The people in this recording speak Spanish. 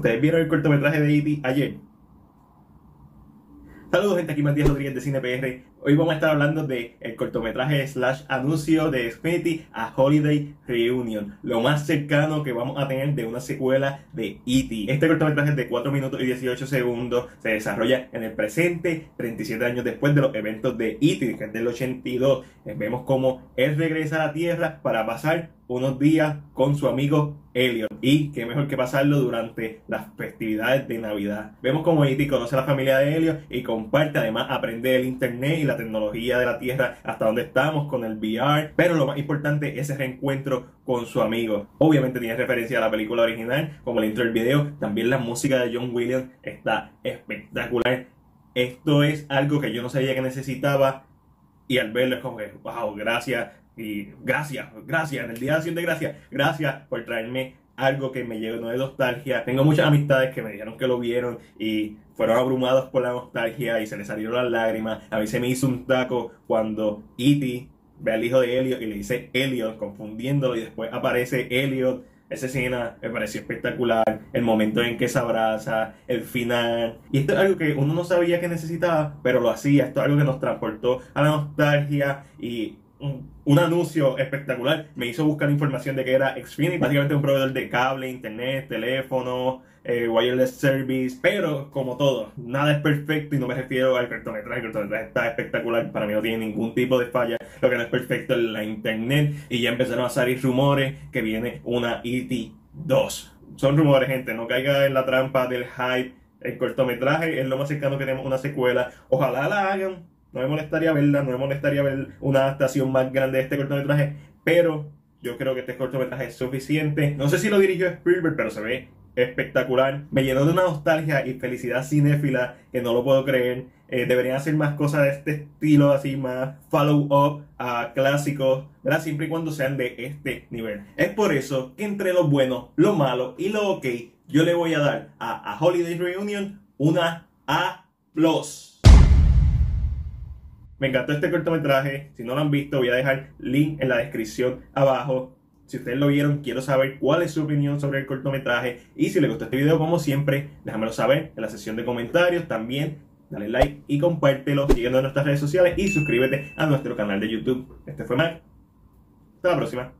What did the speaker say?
¿Ustedes vieron el cortometraje de E.T. ayer? Saludos gente, aquí Matías Rodríguez de Cine PR. Hoy vamos a estar hablando de el cortometraje slash anuncio de Xfinity a Holiday Reunion, lo más cercano que vamos a tener de una secuela de E.T. Este cortometraje de 4 minutos y 18 segundos, se desarrolla en el presente, 37 años después de los eventos de E.T., que es del 82. Vemos cómo él regresa a la Tierra para pasar unos días con su amigo Elliot. Y qué mejor que pasarlo durante las festividades de Navidad. Vemos como E.T. conoce a la familia de Elliot y comparte, además aprende el internet y la tecnología de la Tierra hasta donde estamos con el VR. Pero lo más importante es ese reencuentro con su amigo. Obviamente tiene referencia a la película original, como el intro del video. También la música de John Williams está espectacular. Esto es algo que yo no sabía que necesitaba. Y al verlo es como wow, gracias y gracias, gracias, en el día de acción de gracias, gracias por traerme algo que me llenó de nostalgia. Tengo muchas amistades que me dijeron que lo vieron y fueron abrumados por la nostalgia y se les salieron las lágrimas. A mí se me hizo un taco cuando E.T. ve al hijo de Elliot y le dice Elliot, confundiéndolo, y después aparece Elliot. Esa escena me pareció espectacular. El momento en que se abraza, el final. Y esto es algo que uno no sabía que necesitaba, pero lo hacía. Esto es algo que nos transportó a la nostalgia y un, anuncio espectacular. Me hizo buscar información de que era Xfinity, básicamente un proveedor de cable, internet, teléfono, eh, wireless service. Pero como todo, nada es perfecto y no me refiero al cortometraje. El cortometraje está espectacular. Para mí no tiene ningún tipo de falla. Lo que no es perfecto es la internet. Y ya empezaron a salir rumores que viene una ET 2. Son rumores, gente. No caiga en la trampa del hype. El cortometraje es lo más cercano que tenemos una secuela. Ojalá la hagan no me molestaría verla, no me molestaría ver una adaptación más grande de este cortometraje, pero yo creo que este cortometraje es suficiente. No sé si lo dirigió Spielberg, pero se ve espectacular. Me llenó de una nostalgia y felicidad cinéfila que no lo puedo creer. Eh, deberían hacer más cosas de este estilo, así más follow-up a clásicos, ¿verdad? Siempre y cuando sean de este nivel. Es por eso que entre lo bueno, lo malo y lo ok, yo le voy a dar a, a Holiday Reunion una A+. Me encantó este cortometraje. Si no lo han visto, voy a dejar link en la descripción abajo. Si ustedes lo vieron, quiero saber cuál es su opinión sobre el cortometraje. Y si les gustó este video, como siempre, déjamelo saber en la sección de comentarios. También dale like y compártelo siguiendo en nuestras redes sociales y suscríbete a nuestro canal de YouTube. Este fue Mac. Hasta la próxima.